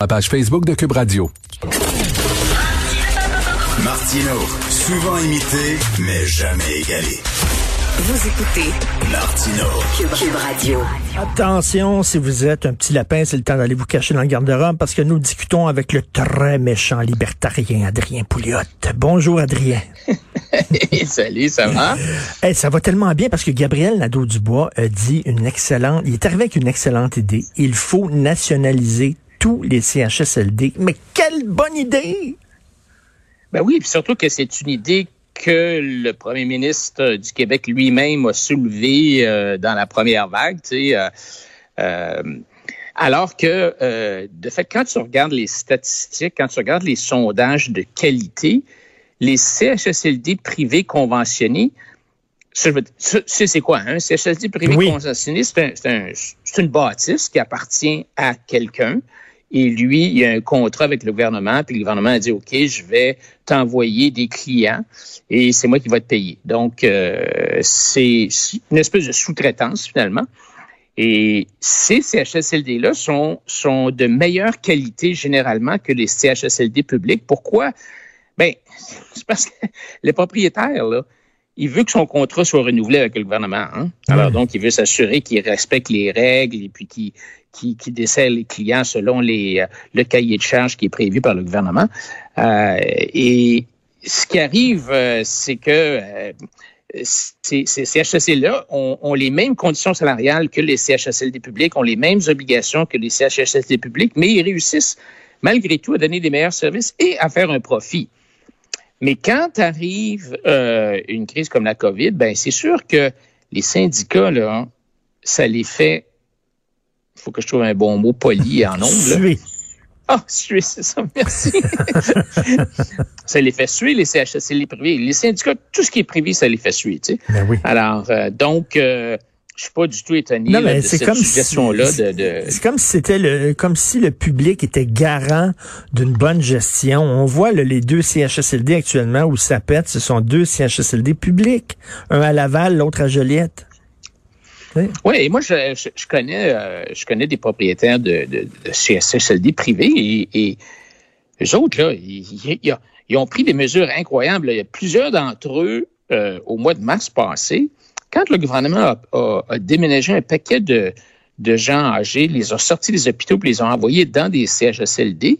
La page Facebook de Cube Radio. Martino, souvent imité, mais jamais égalé. Vous écoutez Martino. Cube, Cube Radio. Attention, si vous êtes un petit lapin, c'est le temps d'aller vous cacher dans le garde-robe parce que nous discutons avec le très méchant libertarien Adrien Pouliot. Bonjour Adrien. Salut, ça va? Ça va tellement bien parce que Gabriel Nadeau-Dubois a dit une excellente, il est arrivé avec une excellente idée. Il faut nationaliser tous les CHSLD. Mais quelle bonne idée! Ben oui, puis surtout que c'est une idée que le premier ministre du Québec lui-même a soulevée euh, dans la première vague, tu sais. Euh, euh, alors que, de fait, quand tu regardes les statistiques, quand tu regardes les sondages de qualité, les CHSLD privés conventionnés, c'est quoi? Un CHSLD privé Oui. conventionné, c'est un, une bâtisse qui appartient à quelqu'un. Et lui, il a un contrat avec le gouvernement, puis le gouvernement a dit, OK, je vais t'envoyer des clients et c'est moi qui vais te payer. Donc, euh, c'est une espèce de sous-traitance, finalement. Et ces CHSLD-là sont, sont de meilleure qualité généralement que les CHSLD publics. Pourquoi? Ben, c'est parce que le propriétaire, là, il veut que son contrat soit renouvelé avec le gouvernement. Hein? Alors, donc, il veut s'assurer qu'il respecte les règles et puis qu'il qui, qui dessert les clients selon les, euh, le cahier de charges qui est prévu par le gouvernement. Euh, et ce qui arrive, euh, c'est que euh, ces, ces CHSLD-là ont, ont les mêmes conditions salariales que les CHSLD publics, ont les mêmes obligations que les CHSLD publics, mais ils réussissent malgré tout à donner des meilleurs services et à faire un profit. Mais quand arrive euh, une crise comme la COVID, ben c'est sûr que les syndicats, là, ça les fait, faut que je trouve un bon mot poli en. Suer. Ah, suer, c'est ça, merci. ça les fait suer, les CHSLD privés. Les syndicats, tout ce qui est privé, ça les fait suer, tu sais. Ben oui. Alors, euh, donc, euh, je suis pas du tout étonné Non, là, mais de cette comme si- suggestion-là de, de... C'est comme si c'était le, comme si le public était garant d'une bonne gestion. On voit là, les deux CHSLD actuellement où ça pète, ce sont deux CHSLD publics. Un à Laval, l'autre à Joliette. Oui, et moi, je, je, connais, euh, je connais des propriétaires de, de, de CSSLD privés et, et eux autres, là, ils, ils- ont pris des mesures incroyables. Il y a plusieurs d'entre eux, euh, au mois de mars passé, quand le gouvernement a, a- a déménagé un paquet de, de gens âgés, les a sortis des hôpitaux puis les ont envoyés dans des CHSLD,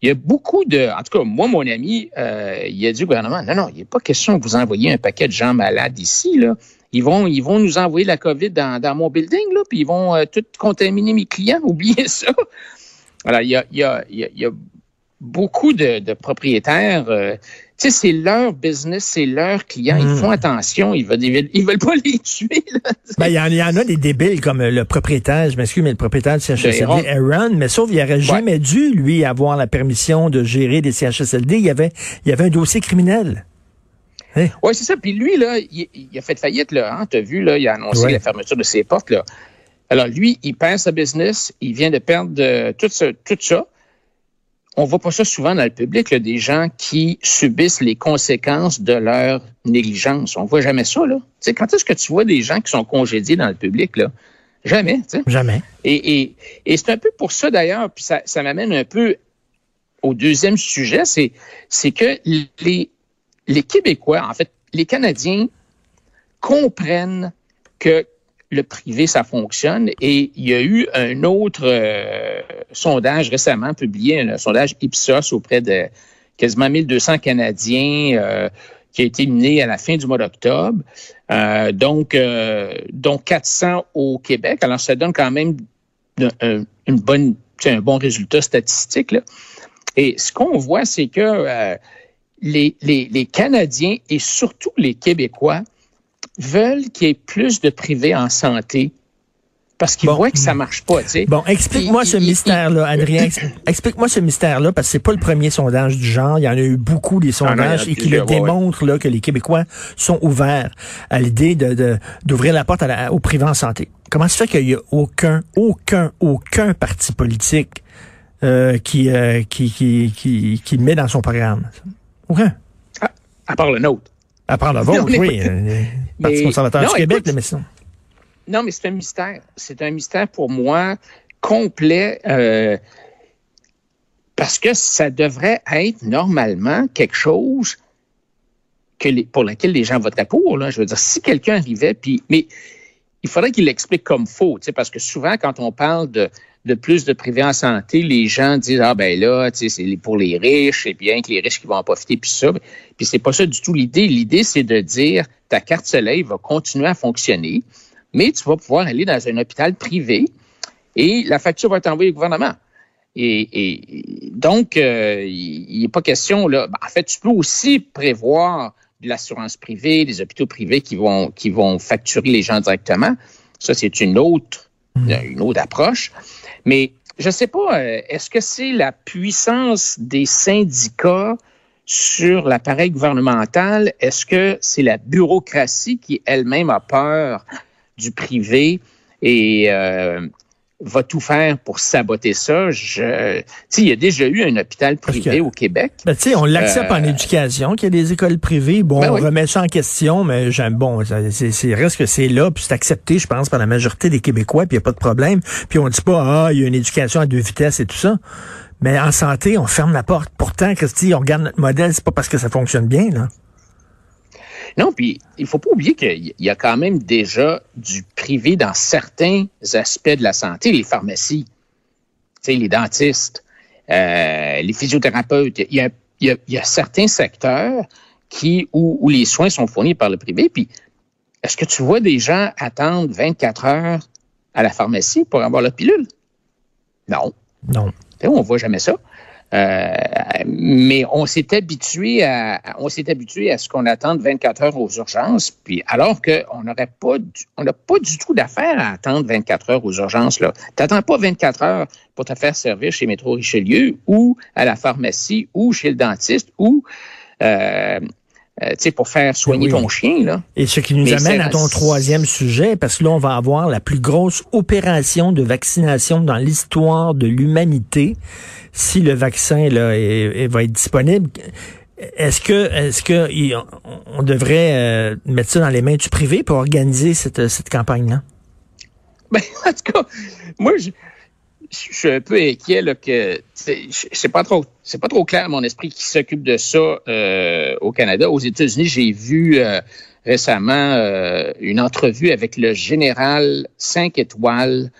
il y a beaucoup de... En tout cas, moi, mon ami, euh, il a dit au gouvernement, non, non, il n'est pas question que vous envoyiez un paquet de gens malades ici, là. Ils vont, ils vont nous envoyer la COVID dans, dans mon building, là, puis ils vont euh, tout contaminer mes clients. Oubliez ça. Alors, il y a, il y a, il y a, y a beaucoup de, de propriétaires. euh, tu sais, c'est leur business, c'est leurs clients. Ils font attention. Ils veulent, ils veulent, ils veulent pas les tuer. Ben, il y, en- il y en a des débiles comme le propriétaire, je m'excuse, mais le propriétaire du CHSLD, Aaron. Aaron, mais sauf il aurait jamais dû, lui, avoir la permission de gérer des CHSLD. Il y avait, il y avait un dossier criminel. Oui, c'est ça. Puis lui, là, il, il a fait faillite, là. Hein, T'as vu, là, il a annoncé Ouais. la fermeture de ses portes, là. Alors, lui, il perd sa business, il vient de perdre euh, tout, ça, tout ça. On voit pas ça souvent dans le public, là, des gens qui subissent les conséquences de leur négligence. On voit jamais ça, là. Tu sais, quand est-ce que tu vois des gens qui sont congédiés dans le public, là? Jamais, tu sais. Jamais. Et, et, et c'est un peu pour ça d'ailleurs, puis ça, ça m'amène un peu au deuxième sujet, c'est que les, les Québécois, en fait, les Canadiens comprennent que le privé, ça fonctionne. Et il y a eu un autre euh, sondage récemment publié, un sondage Ipsos auprès de quasiment 1200 Canadiens euh, qui a été mené à la fin du mois d'octobre. Euh, donc, euh, dont 400 au Québec. Alors, ça donne quand même un- une un bon résultat statistique. Là. Et ce qu'on voit, c'est que euh, les, les, les Canadiens et surtout les Québécois veulent qu'il y ait plus de privés en santé parce qu'ils Bon. voient que ça marche pas. Tu sais. Bon, explique-moi ce mystère-là, Adrien. Ex- Explique-moi ce mystère-là, parce que c'est pas le premier sondage du genre. Il y en a eu beaucoup des Ah non, sondages et qui le ouais. démontrent là, que les Québécois sont ouverts à l'idée de, de- d'ouvrir la porte à la- au privé en santé. Comment se fait qu'il y a aucun, aucun, aucun parti politique euh, qui, euh, qui, qui, qui, qui le met dans son programme? Aucun. À part le nôtre. À part le vôtre, oui. euh, Parti mais- conservateur non, du Québec, écoute, mais sinon. Non, mais c'est un mystère. C'est un mystère pour moi complet. Euh, Parce que ça devrait être normalement quelque chose que les, pour laquelle les gens voteraient pour. Là. Je veux dire, si quelqu'un arrivait, puis, mais il faudrait qu'il l'explique comme faux, parce que souvent, quand on parle de, de plus de privé en santé, les gens disent ah ben là, c'est pour les riches, c'est bien que les riches qui vont en profiter puis ça. Puis c'est pas ça du tout l'idée. L'idée c'est de dire ta carte soleil va continuer à fonctionner, mais tu vas pouvoir aller dans un hôpital privé et la facture va être envoyée au gouvernement. Et, donc, euh, il n'est pas question là. Ben, en fait, tu peux aussi prévoir de l'assurance privée, des hôpitaux privés qui vont qui vont facturer les gens directement. Ça, c'est une autre mmh. une autre approche. Mais je ne sais pas, euh, est-ce que c'est la puissance des syndicats sur l'appareil gouvernemental? Est-ce que c'est la bureaucratie qui elle-même a peur du privé? Et euh, va tout faire pour saboter ça. Je, il y a déjà eu un hôpital privé au Québec. Ben, on l'accepte en euh, éducation, qu'il y a des écoles privées. Bon, ben on remet ça en question, mais j'aime bon, c'est reste que c'est là, puis c'est accepté, je pense, par la majorité des Québécois, puis il n'y a pas de problème. Puis on dit pas, ah, il y a une éducation à deux vitesses et tout ça. Mais en santé, on ferme la porte. Pourtant, Christy, on regarde notre modèle, c'est pas parce que ça fonctionne bien, là. Non, puis il faut pas oublier qu'il y a quand même déjà du privé dans certains aspects de la santé, les pharmacies, les dentistes, euh, les physiothérapeutes. Il y, a, certains secteurs qui où, où, les soins sont fournis par le privé. Puis, est-ce que tu vois des gens attendre 24 heures à la pharmacie pour avoir la pilule? Non. Non. On voit jamais ça. Euh, mais on s'est habitué à on s'est habitué à ce qu'on attende 24 heures aux urgences, puis alors qu'on n'aurait pas on n'a pas du tout d'affaire à attendre 24 heures aux urgences là. T'attends pas 24 heures pour te faire servir chez Métro Richelieu ou à la pharmacie ou chez le dentiste ou euh, euh, pour faire soigner ton chien. Là. Et ce qui nous amène à ton troisième sujet, parce que là, on va avoir la plus grosse opération de vaccination dans l'histoire de l'humanité si le vaccin là, va être disponible. Est-ce que est-ce que on devrait euh, mettre ça dans les mains du privé pour organiser cette, cette campagne-là? Ben, en tout cas, moi, je, je suis un peu inquiet là, que c'est pas trop c'est pas trop clair mon esprit qui s'occupe de ça euh, au Canada. Aux États-Unis, j'ai vu euh, récemment euh, une entrevue avec le général 5 étoiles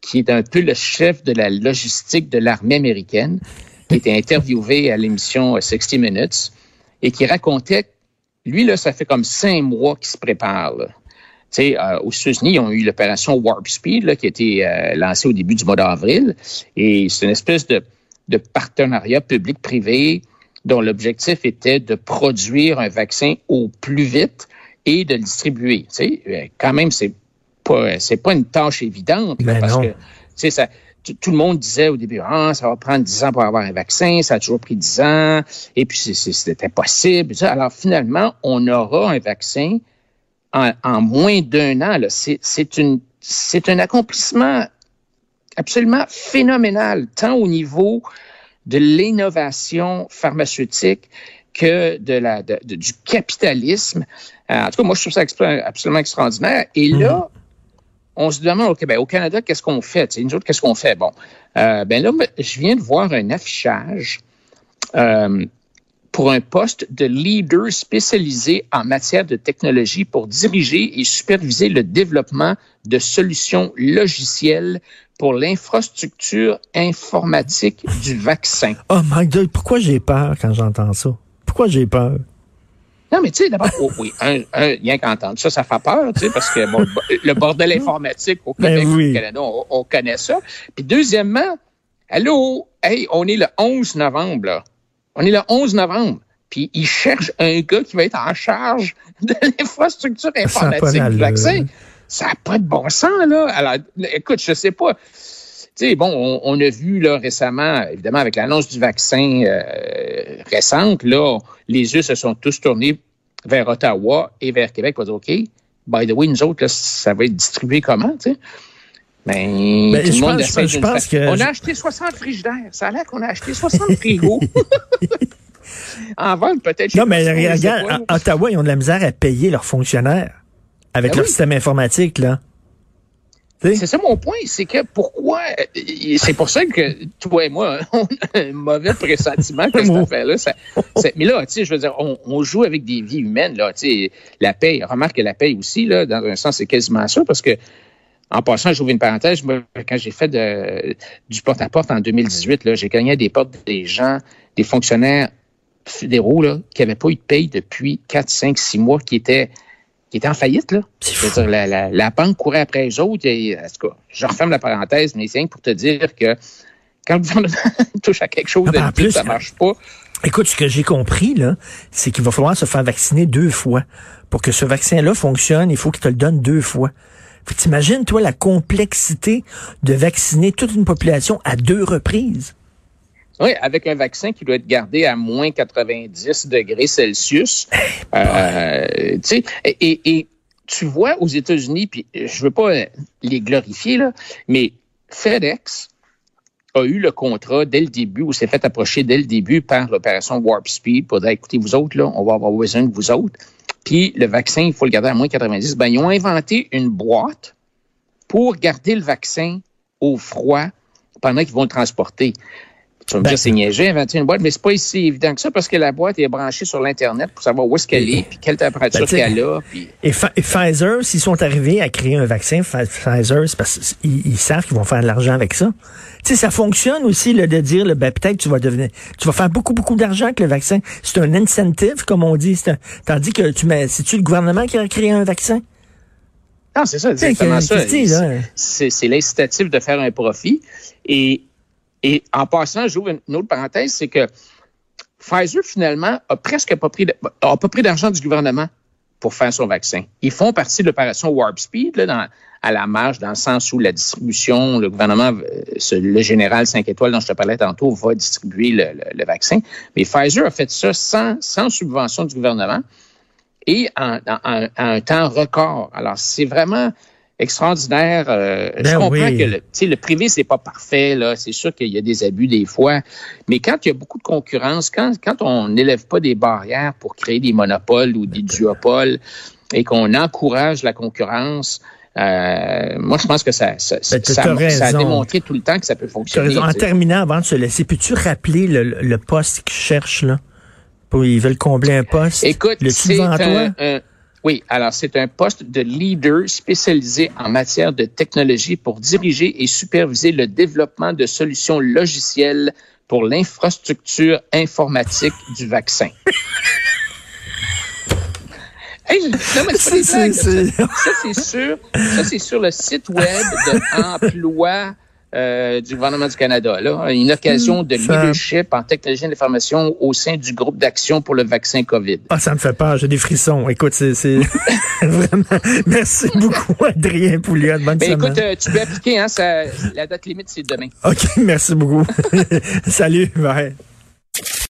qui est un peu le chef de la logistique de l'armée américaine, qui était interviewé à l'émission 60 Minutes et qui racontait, lui, là, ça fait comme cinq mois qu'il se prépare. Sais, euh, aux États-Unis, ils ont eu l'opération Warp Speed là, qui a été euh, lancée au début du mois d'avril. Et c'est une espèce de, de partenariat public-privé dont l'objectif était de produire un vaccin au plus vite et de le distribuer. Tu sais, euh, quand même, c'est pas c'est pas une tâche évidente ben parce que tu ça tout le monde disait au début, ah, ça va prendre 10 ans pour avoir un vaccin, ça a toujours pris 10 ans, et puis c'était impossible. Alors finalement, on aura un vaccin en, moins d'un an. C'est une c'est un accomplissement absolument phénoménal, tant au niveau de l'innovation pharmaceutique que de la du capitalisme. Euh, en tout cas, moi, je trouve ça absolument extraordinaire. Et là, mhm. on se demande au Québec, au Canada, qu'est-ce qu'on fait? nous autres, qu'est-ce qu'on fait? Bon, euh, ben là, je viens de voir un affichage euh, pour un poste de leader spécialisé en matière de technologie pour diriger et superviser le développement de solutions logicielles pour l'infrastructure informatique du vaccin. Oh my God, pourquoi j'ai peur quand j'entends ça? Pourquoi j'ai peur? Non, mais tu sais, d'abord, oh, oui, un, un, rien qu'entendre ça, ça fait peur, tu sais, parce que bon, le bordel informatique au ben Québec, au Canada, on, on, connaît ça. Puis deuxièmement, allô, hey, on est le 11 novembre, là. On est le 11 novembre. Puis ils cherchent un gars qui va être en charge de l'infrastructure informatique du vaccin. Ça n'a pas de bon sens, là. Alors, écoute, je sais pas. Tu sais, bon, on, a vu là récemment, évidemment, avec l'annonce du vaccin euh, récente, là, les yeux se sont tous tournés vers Ottawa et vers Québec pour dire OK, by the way, nous autres, là, ça va être distribué comment, tu sais? Ben, ben, tout le monde pense, je pense que... On a acheté 60 frigidaires. Ça a l'air qu'on a acheté 60 frigos. en vente, peut-être. Non, mais regarde, Ottawa, ils ont de la misère à payer leurs fonctionnaires avec ben leur système informatique, là. C'est ça mon point, c'est que pourquoi, c'est pour ça que toi et moi, on a un mauvais pressentiment que cette affaire-là. mais là, tu sais, je veux dire, on, joue avec des vies humaines, là, tu sais, la paix, remarque que la paix aussi, là, dans un sens, c'est quasiment ça, parce que, en passant, j'ouvre une parenthèse, quand j'ai fait de, du porte-à-porte en 2018, j'ai gagné des portes des gens, des fonctionnaires fédéraux, là, qui n'avaient pas eu de paye depuis 4, 5, 6 mois, qui étaient qui était en faillite, là. dire, la, la, banque courait après les autres. Et, en tout cas, je referme la parenthèse, mais c'est rien pour te dire que quand le gouvernement touche à quelque chose ah, ben, de ça marche pas. Écoute, ce que j'ai compris, là, c'est qu'il va falloir se faire vacciner deux fois. Pour que ce vaccin-là fonctionne, il faut qu'il te le donne deux fois. T'imagines, toi, la complexité de vacciner toute une population à deux reprises? Oui, avec un vaccin qui doit être gardé à moins 90 degrés Celsius. Euh, et, et, tu vois aux États-Unis, puis je veux pas les glorifier, là, mais FedEx a eu le contrat dès le début, ou s'est fait approcher dès le début par l'opération Warp Speed pour dire, écoutez, vous autres, là, on va avoir besoin de vous autres. Puis le vaccin, il faut le garder à moins 90. Ben, ils ont inventé une boîte pour garder le vaccin au froid pendant qu'ils vont le transporter. Tu vas me dire, ben, c'est niaisé, inventer une boîte, mais c'est pas si évident que ça parce que la boîte est branchée sur l'Internet pour savoir où est-ce qu'elle est, puis quelle température ben, qu'elle a. Et, Pfizer, s'ils sont arrivés à créer un vaccin, Pfizer, c'est parce qu'ils savent qu'ils vont faire de l'argent avec ça. Tu sais, ça fonctionne aussi de dire, ben, peut-être tu vas devenir, tu vas faire beaucoup, beaucoup d'argent avec le vaccin. C'est un incentive, comme on dit. tandis que tu mets, c'est-tu le gouvernement qui a créé un vaccin? Non, c'est ça, exactement ça. C'est l'incitatif de faire un profit. Et et en passant, j'ouvre une autre parenthèse, c'est que Pfizer, finalement, a presque pas pris, a pas pris d'argent du gouvernement pour faire son vaccin. Ils font partie de l'opération Warp Speed, là, à la marge, dans le sens où la distribution, le gouvernement, euh, le général 5 étoiles dont je te parlais tantôt, va distribuer le, vaccin. Mais Pfizer a fait ça sans, sans subvention du gouvernement et en, en un temps record. Alors, c'est vraiment extraordinaire. Euh, je ben comprends que le, le privé, c'est pas parfait, là. C'est sûr qu'il y a des abus des fois. Mais quand il y a beaucoup de concurrence, quand, quand on n'élève pas des barrières pour créer des monopoles ou des duopoles et qu'on encourage la concurrence, euh, moi, je pense que ça, ça, ben, ça, a démontré tout le temps que ça peut fonctionner. En terminant, avant de se laisser, peux-tu rappeler le, le poste qu'ils cherchent, là? Ils veulent combler un poste. Écoute, c'est un, oui, alors c'est un poste de leader spécialisé en matière de technologie pour diriger et superviser le développement de solutions logicielles pour l'infrastructure informatique du vaccin. mais c'est ça, c'est sûr. Ça, c'est sur le site web de Emploi euh, du gouvernement du Canada. Là. Une occasion de leadership en technologie de l'information au sein du groupe d'action pour le vaccin COVID. Ah, ça me fait peur, j'ai des frissons. Écoute, c'est vraiment... Merci beaucoup, Adrien Pouliot. Bonne ben, Écoute, euh, tu peux appliquer, hein, ça, la date limite, c'est demain. OK, merci beaucoup. Salut, bye.